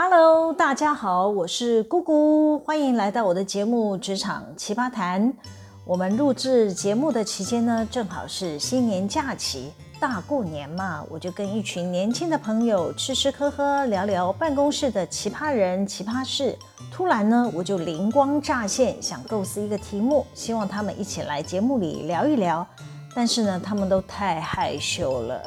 Hello，大家好，我是姑姑，欢迎来到我的节目《职场奇葩谈》。我们录制节目的期间呢，正好是新年假期，大过年嘛，我就跟一群年轻的朋友吃吃喝喝，聊聊办公室的奇葩人、奇葩事。突然呢，我就灵光乍现，想构思一个题目，希望他们一起来节目里聊一聊。但是呢，他们都太害羞了，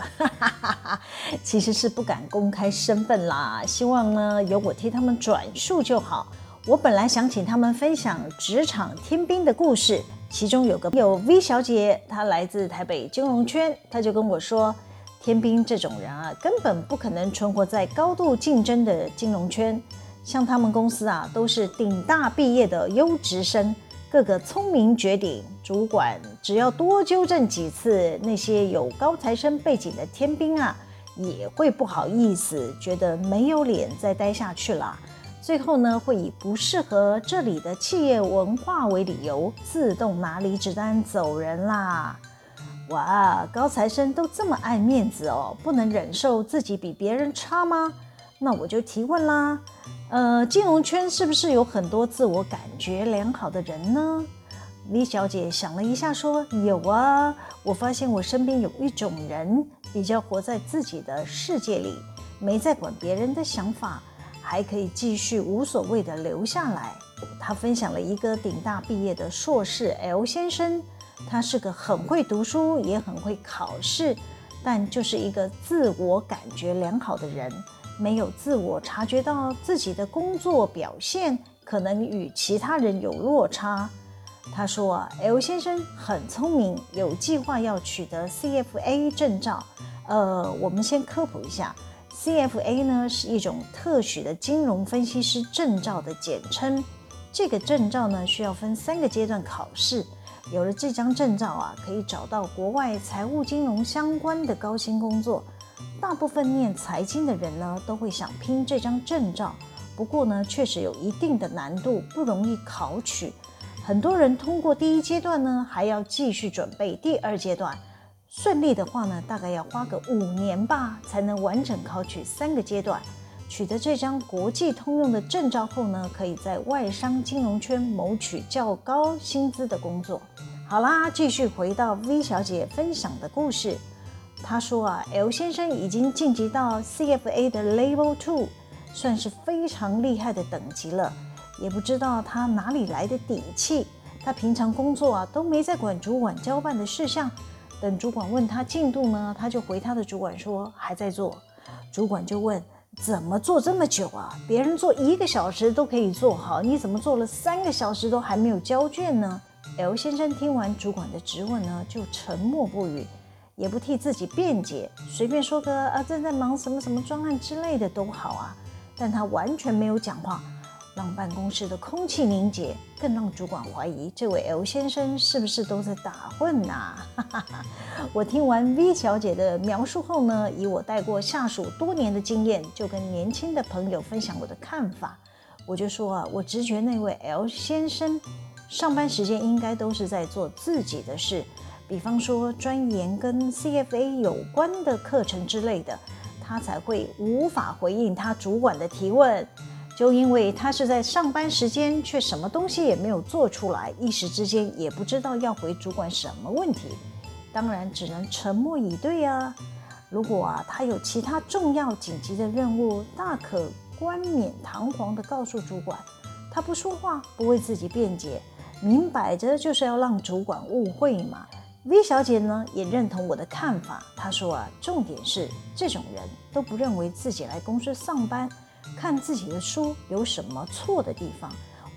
其实是不敢公开身份啦。希望呢，由我替他们转述就好。我本来想请他们分享职场天兵的故事，其中有个有 V 小姐，她来自台北金融圈，她就跟我说，天兵这种人啊，根本不可能存活在高度竞争的金融圈。像他们公司啊，都是顶大毕业的优质生。个个聪明绝顶，主管只要多纠正几次，那些有高材生背景的天兵啊，也会不好意思，觉得没有脸再待下去了。最后呢，会以不适合这里的企业文化为理由，自动拿离职单走人啦。哇，高材生都这么爱面子哦，不能忍受自己比别人差吗？那我就提问啦。呃，金融圈是不是有很多自我感觉良好的人呢？李小姐想了一下，说：“有啊，我发现我身边有一种人，比较活在自己的世界里，没在管别人的想法，还可以继续无所谓的留下来。”她分享了一个顶大毕业的硕士 L 先生，他是个很会读书，也很会考试，但就是一个自我感觉良好的人。没有自我察觉到自己的工作表现可能与其他人有落差。他说啊，L 先生很聪明，有计划要取得 CFA 证照。呃，我们先科普一下，CFA 呢是一种特许的金融分析师证照的简称。这个证照呢需要分三个阶段考试。有了这张证照啊，可以找到国外财务金融相关的高薪工作。大部分念财经的人呢，都会想拼这张证照。不过呢，确实有一定的难度，不容易考取。很多人通过第一阶段呢，还要继续准备第二阶段。顺利的话呢，大概要花个五年吧，才能完整考取三个阶段。取得这张国际通用的证照后呢，可以在外商金融圈谋取较高薪资的工作。好啦，继续回到 V 小姐分享的故事。他说啊，L 先生已经晋级到 CFA 的 Level Two，算是非常厉害的等级了。也不知道他哪里来的底气。他平常工作啊都没在管主管交办的事项，等主管问他进度呢，他就回他的主管说还在做。主管就问怎么做这么久啊？别人做一个小时都可以做好，你怎么做了三个小时都还没有交卷呢？L 先生听完主管的质问呢，就沉默不语。也不替自己辩解，随便说个啊，正在忙什么什么专案之类的都好啊。但他完全没有讲话，让办公室的空气凝结，更让主管怀疑这位 L 先生是不是都在打混呐？我听完 V 小姐的描述后呢，以我带过下属多年的经验，就跟年轻的朋友分享我的看法。我就说啊，我直觉那位 L 先生上班时间应该都是在做自己的事。比方说，钻研跟 CFA 有关的课程之类的，他才会无法回应他主管的提问，就因为他是在上班时间，却什么东西也没有做出来，一时之间也不知道要回主管什么问题，当然只能沉默以对啊。如果啊，他有其他重要紧急的任务，大可冠冕堂皇地告诉主管，他不说话，不为自己辩解，明摆着就是要让主管误会嘛。V 小姐呢也认同我的看法，她说啊，重点是这种人都不认为自己来公司上班看自己的书有什么错的地方，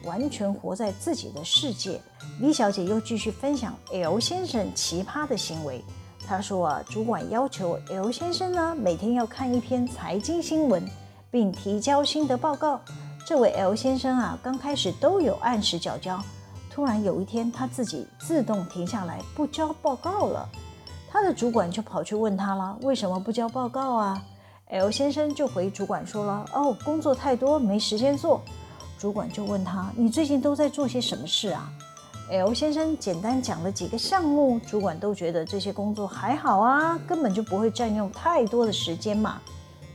完全活在自己的世界。V 小姐又继续分享 L 先生奇葩的行为，她说啊，主管要求 L 先生呢每天要看一篇财经新闻，并提交心得报告。这位 L 先生啊，刚开始都有按时缴交。突然有一天，他自己自动停下来不交报告了，他的主管就跑去问他了：“为什么不交报告啊？”L 先生就回主管说了：“哦，工作太多，没时间做。”主管就问他：“你最近都在做些什么事啊？”L 先生简单讲了几个项目，主管都觉得这些工作还好啊，根本就不会占用太多的时间嘛，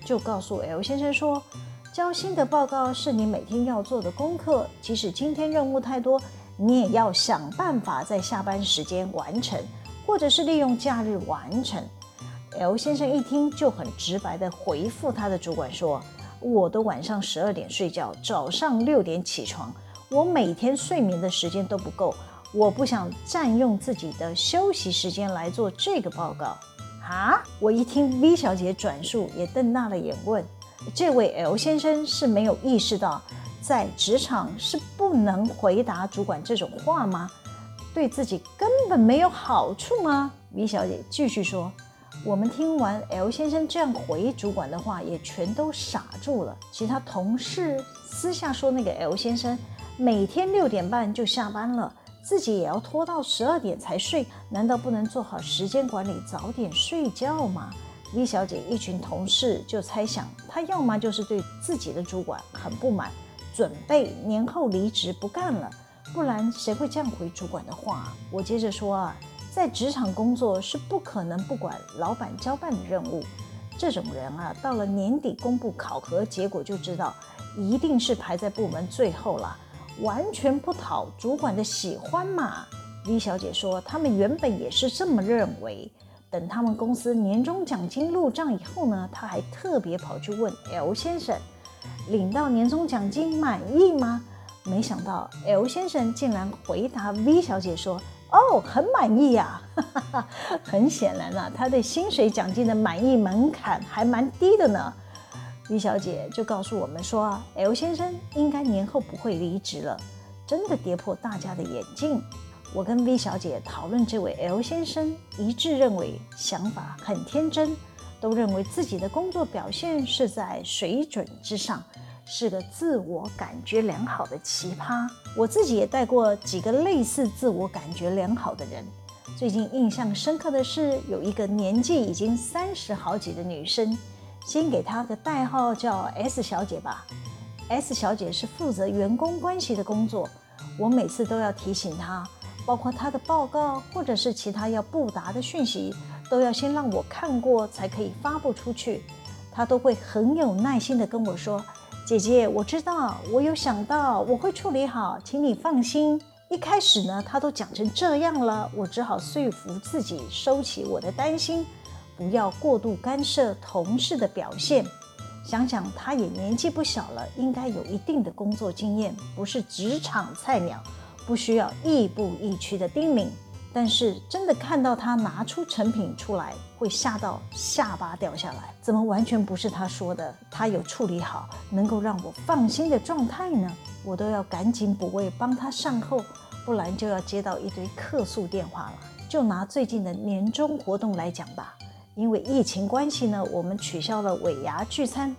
就告诉 L 先生说：“交新的报告是你每天要做的功课，即使今天任务太多，你也要想办法在下班时间完成，或者是利用假日完成。L 先生一听就很直白地回复他的主管说：“我都晚上十二点睡觉，早上六点起床，我每天睡眠的时间都不够，我不想占用自己的休息时间来做这个报告。”啊！我一听 V 小姐转述，也瞪大了眼问：“这位 L 先生是没有意识到，在职场是不能回答主管这种话吗？对自己根本没有好处吗？”V 小姐继续说。我们听完 L 先生这样回主管的话，也全都傻住了。其他同事私下说，那个 L 先生每天六点半就下班了，自己也要拖到十二点才睡，难道不能做好时间管理，早点睡觉吗李小姐一群同事就猜想，她要么就是对自己的主管很不满，准备年后离职不干了，不然谁会这样回主管的话？我接着说啊。在职场工作是不可能不管老板交办的任务，这种人啊，到了年底公布考核结果就知道，一定是排在部门最后了，完全不讨主管的喜欢嘛。李小姐说，他们原本也是这么认为。等他们公司年终奖金入账以后呢，她还特别跑去问 L 先生，领到年终奖金满意吗？没想到 L 先生竟然回答 V 小姐说。哦，很满意呀，啊，很显然啊，他对薪水奖金的满意门槛还蛮低的呢。V 小姐就告诉我们说，L 先生应该年后不会离职了，真的跌破大家的眼镜。我跟 V 小姐讨论这位 L 先生，一致认为想法很天真，都认为自己的工作表现是在水准之上。是个自我感觉良好的奇葩，我自己也带过几个类似自我感觉良好的人。最近印象深刻的是，有一个年纪已经三十好几的女生，先给她个代号叫 S 小姐吧。S 小姐是负责员工关系的工作，我每次都要提醒她，包括她的报告或者是其他要布达的讯息，都要先让我看过才可以发布出去。她都会很有耐心地跟我说。姐姐，我知道，我有想到，我会处理好，请你放心。一开始呢，他都讲成这样了，我只好说服自己收起我的担心，不要过度干涉同事的表现。想想他也年纪不小了，应该有一定的工作经验，不是职场菜鸟，不需要亦步亦趋的叮咛。但是真的看到他拿出成品出来，会吓到下巴掉下来。怎么完全不是他说的？他有处理好，能够让我放心的状态呢？我都要赶紧补位帮他善后，不然就要接到一堆客诉电话了。就拿最近的年终活动来讲吧，因为疫情关系呢，我们取消了尾牙聚餐，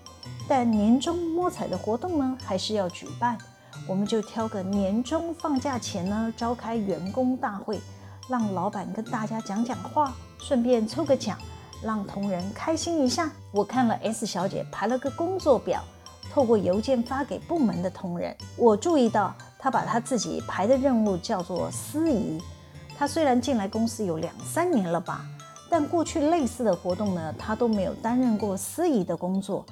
但年终摸彩的活动呢，还是要举办。我们就挑个年终放假前呢，召开员工大会。让老板跟大家讲讲话，顺便抽个奖，让同仁开心一下。我看了 S 小姐排了个工作表，透过邮件发给部门的同仁。我注意到她把她自己排的任务叫做司仪。她虽然进来公司有两三年了吧，但过去类似的活动呢，她都没有担任过司仪的工作。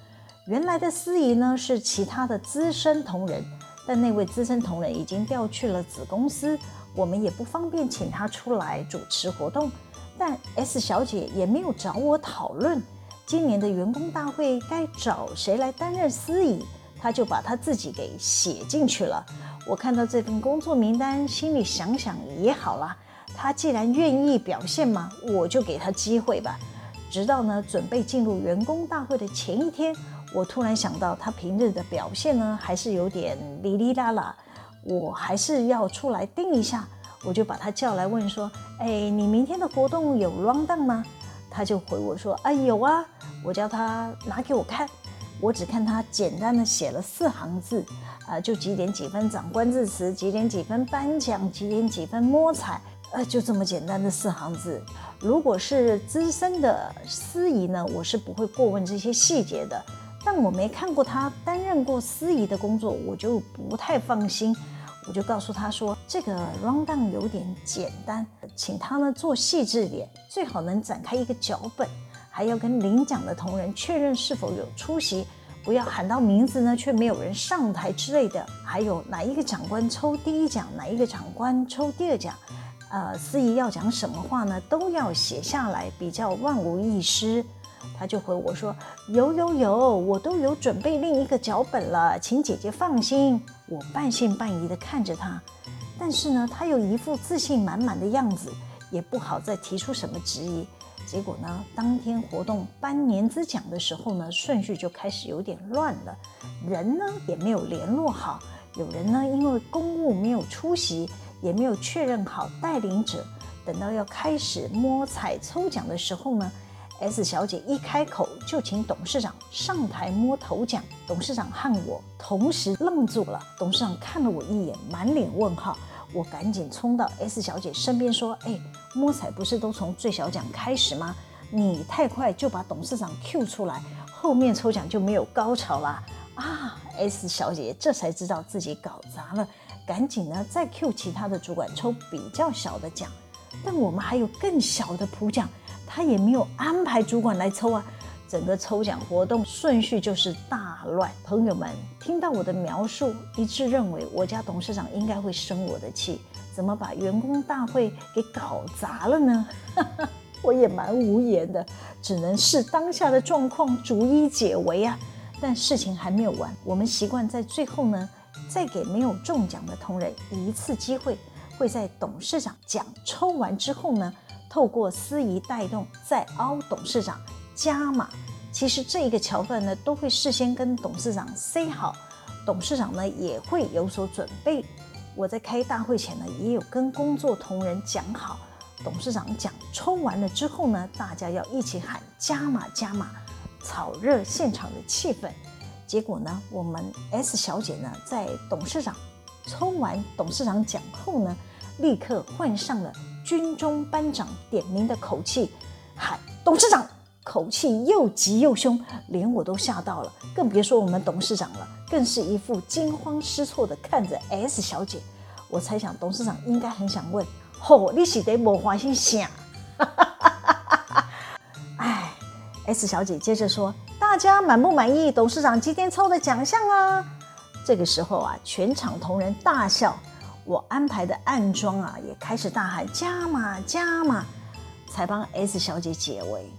原来的司仪呢是其他的资深同仁，但那位资深同仁已经调去了子公司。我们也不方便请她出来主持活动，但 S 小姐也没有找我讨论今年的员工大会该找谁来担任司仪，她就把她自己给写进去了。我看到这份工作名单，心里想想也好了，她既然愿意表现嘛，我就给她机会吧。直到呢准备进入员工大会的前一天，我突然想到她平日的表现呢，还是有点哩哩啦啦。我还是要出来盯一下，我就把他叫来问说：“哎，你明天的活动有 round 吗？”他就回我说：“哎，有啊。”我叫他拿给我看，我只看他简单的写了四行字，啊、就几点几分长官致辞，几点几分颁奖，几点几分摸彩，呃，就这么简单的四行字。如果是资深的司仪呢，我是不会过问这些细节的。但我没看过他担任过司仪的工作，我就不太放心。我就告诉他说，这个 rundown 有点简单，请他呢做细致点，最好能展开一个脚本，还要跟领奖的同仁确认是否有出席，不要喊到名字呢，却没有人上台之类的。还有哪一个长官抽第一奖，哪一个长官抽第二奖，呃，司仪要讲什么话呢，都要写下来，比较万无一失。他就回我说：“有有有，我都有准备另一个脚本了，请姐姐放心。”我半信半疑地看着他，但是呢，他又一副自信满满的样子，也不好再提出什么质疑。结果呢，当天活动颁年资奖的时候呢，顺序就开始有点乱了，人呢也没有联络好，有人呢因为公务没有出席，也没有确认好带领者。等到要开始摸彩抽奖的时候呢，S 小姐一开口就请董事长上台摸头奖，董事长和我同时愣住了。董事长看了我一眼，满脸问号。我赶紧冲到 S 小姐身边说：“哎，摸彩不是都从最小奖开始吗？你太快就把董事长 Q 出来，后面抽奖就没有高潮啦。”啊！S 小姐这才知道自己搞砸了，赶紧呢再 Q 其他的主管抽比较小的奖。但我们还有更小的普奖，他也没有安排主管来抽啊。整个抽奖活动顺序就是大乱，朋友们听到我的描述，一致认为我家董事长应该会生我的气，怎么把员工大会给搞砸了呢？我也蛮无言的，只能视当下的状况逐一解围啊。但事情还没有完，我们习惯在最后呢，再给没有中奖的同仁一次机会，会在董事长奖抽完之后呢，透过司仪带动，再凹董事长。加码，其实这一个桥段呢，都会事先跟董事长 say 好，董事长呢也会有所准备。我在开大会前呢，也有跟工作同仁讲好，董事长讲抽完了之后呢，大家要一起喊加码加码，炒热现场的气氛。结果呢，我们 S 小姐呢，在董事长抽完董事长奖后呢，立刻换上了军中班长点名的口气，喊董事长。口气又急又凶，连我都吓到了，更别说我们董事长了，更是一副惊慌失措的看着 S 小姐。我猜想董事长应该很想问：“吼、哦，你是得没花心想？” 哎，S 小姐接着说：“大家满不满意董事长今天抽的奖项啊？”这个时候啊，全场同仁大笑，我安排的暗桩啊也开始大喊：“加码，加码！”才帮 S 小姐解围。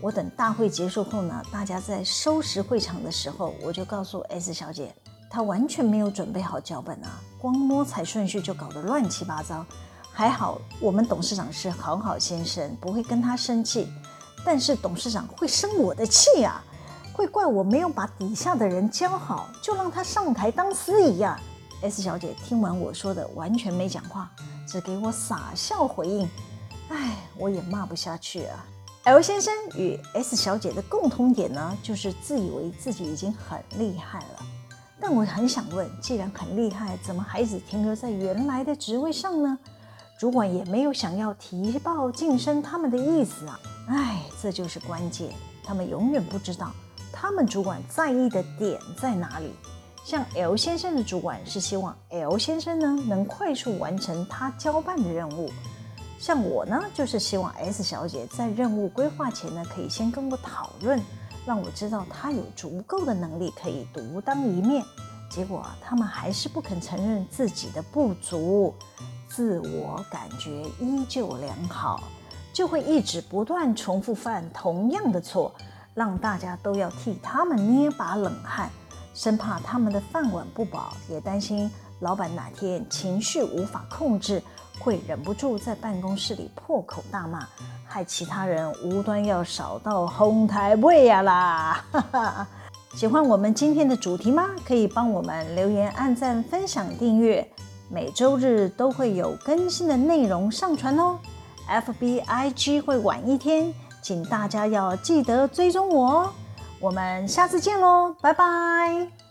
我等大会结束后呢，大家在收拾会场的时候，我就告诉 S 小姐，她完全没有准备好脚本啊，光摸彩顺序就搞得乱七八糟。还好我们董事长是好好先生，不会跟他生气，但是董事长会生我的气啊，会怪我没有把底下的人教好，就让他上台当司仪呀。S 小姐听完我说的，完全没讲话，只给我傻笑回应。唉，我也骂不下去啊。L 先生与 S 小姐的共通点呢，就是自以为自己已经很厉害了。但我很想问，既然很厉害，怎么还只停留在原来的职位上呢？主管也没有想要提报晋升他们的意思啊！哎，这就是关键，他们永远不知道他们主管在意的点在哪里。像 L 先生的主管是希望 L 先生呢能快速完成他交办的任务。像我呢，就是希望 S 小姐在任务规划前呢，可以先跟我讨论，让我知道她有足够的能力可以独当一面。结果啊，他们还是不肯承认自己的不足，自我感觉依旧良好，就会一直不断重复犯同样的错，让大家都要替他们捏把冷汗，生怕他们的饭碗不保，也担心老板哪天情绪无法控制。会忍不住在办公室里破口大骂，害其他人无端要少到红台位呀啦！喜欢我们今天的主题吗？可以帮我们留言、按赞、分享、订阅，每周日都会有更新的内容上传哦。FB IG 会晚一天，请大家要记得追踪我哦。我们下次见喽，拜拜。